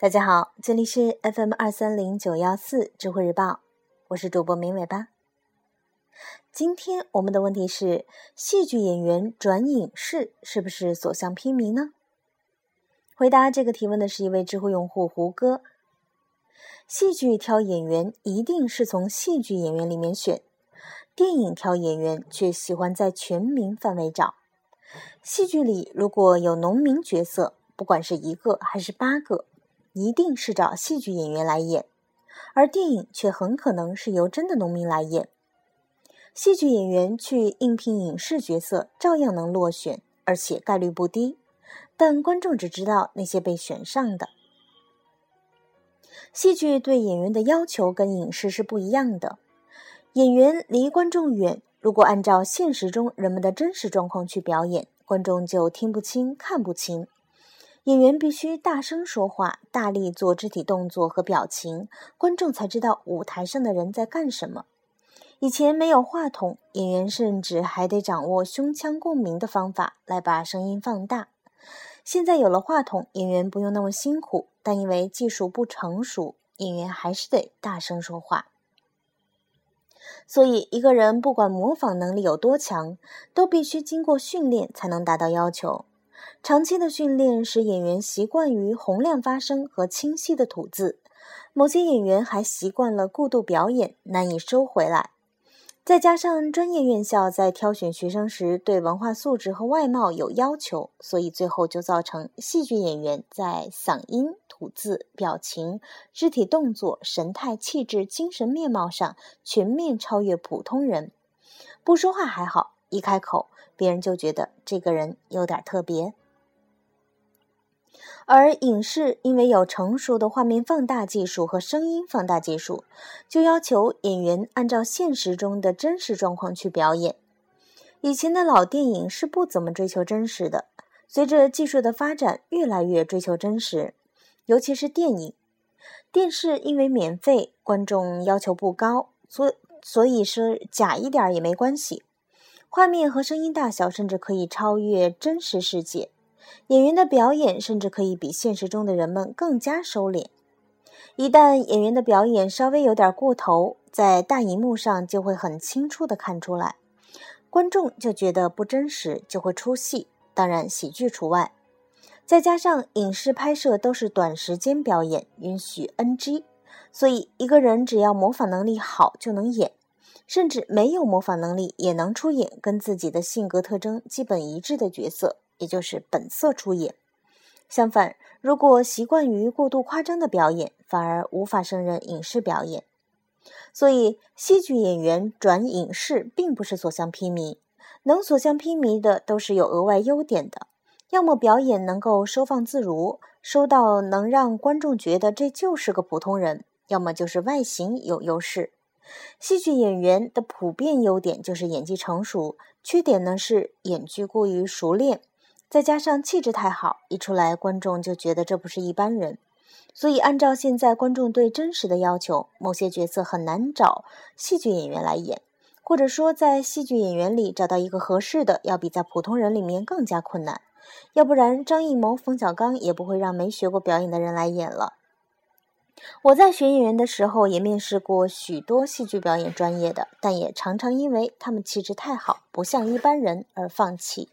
大家好，这里是 FM 二三零九幺四智慧日报，我是主播明尾巴。今天我们的问题是：戏剧演员转影视是不是所向披靡呢？回答这个提问的是一位智慧用户胡歌。戏剧挑演员一定是从戏剧演员里面选，电影挑演员却喜欢在全民范围找。戏剧里如果有农民角色，不管是一个还是八个。一定是找戏剧演员来演，而电影却很可能是由真的农民来演。戏剧演员去应聘影视角色，照样能落选，而且概率不低。但观众只知道那些被选上的。戏剧对演员的要求跟影视是不一样的。演员离观众远，如果按照现实中人们的真实状况去表演，观众就听不清、看不清。演员必须大声说话，大力做肢体动作和表情，观众才知道舞台上的人在干什么。以前没有话筒，演员甚至还得掌握胸腔共鸣的方法来把声音放大。现在有了话筒，演员不用那么辛苦，但因为技术不成熟，演员还是得大声说话。所以，一个人不管模仿能力有多强，都必须经过训练才能达到要求。长期的训练使演员习惯于洪亮发声和清晰的吐字，某些演员还习惯了过度表演，难以收回来。再加上专业院校在挑选学生时对文化素质和外貌有要求，所以最后就造成戏剧演员在嗓音、吐字、表情、肢体动作、神态、气质、精神面貌上全面超越普通人。不说话还好，一开口。别人就觉得这个人有点特别，而影视因为有成熟的画面放大技术和声音放大技术，就要求演员按照现实中的真实状况去表演。以前的老电影是不怎么追求真实的，随着技术的发展，越来越追求真实，尤其是电影、电视，因为免费，观众要求不高，所所以是假一点也没关系。画面和声音大小甚至可以超越真实世界，演员的表演甚至可以比现实中的人们更加收敛。一旦演员的表演稍微有点过头，在大荧幕上就会很清楚的看出来，观众就觉得不真实，就会出戏。当然，喜剧除外。再加上影视拍摄都是短时间表演，允许 NG，所以一个人只要模仿能力好就能演。甚至没有模仿能力也能出演跟自己的性格特征基本一致的角色，也就是本色出演。相反，如果习惯于过度夸张的表演，反而无法胜任影视表演。所以，戏剧演员转影视并不是所向披靡，能所向披靡的都是有额外优点的，要么表演能够收放自如，收到能让观众觉得这就是个普通人；要么就是外形有优势。戏剧演员的普遍优点就是演技成熟，缺点呢是演技过于熟练，再加上气质太好，一出来观众就觉得这不是一般人。所以，按照现在观众对真实的要求，某些角色很难找戏剧演员来演，或者说在戏剧演员里找到一个合适的，要比在普通人里面更加困难。要不然，张艺谋、冯小刚也不会让没学过表演的人来演了。我在学演员的时候，也面试过许多戏剧表演专业的，但也常常因为他们气质太好，不像一般人而放弃。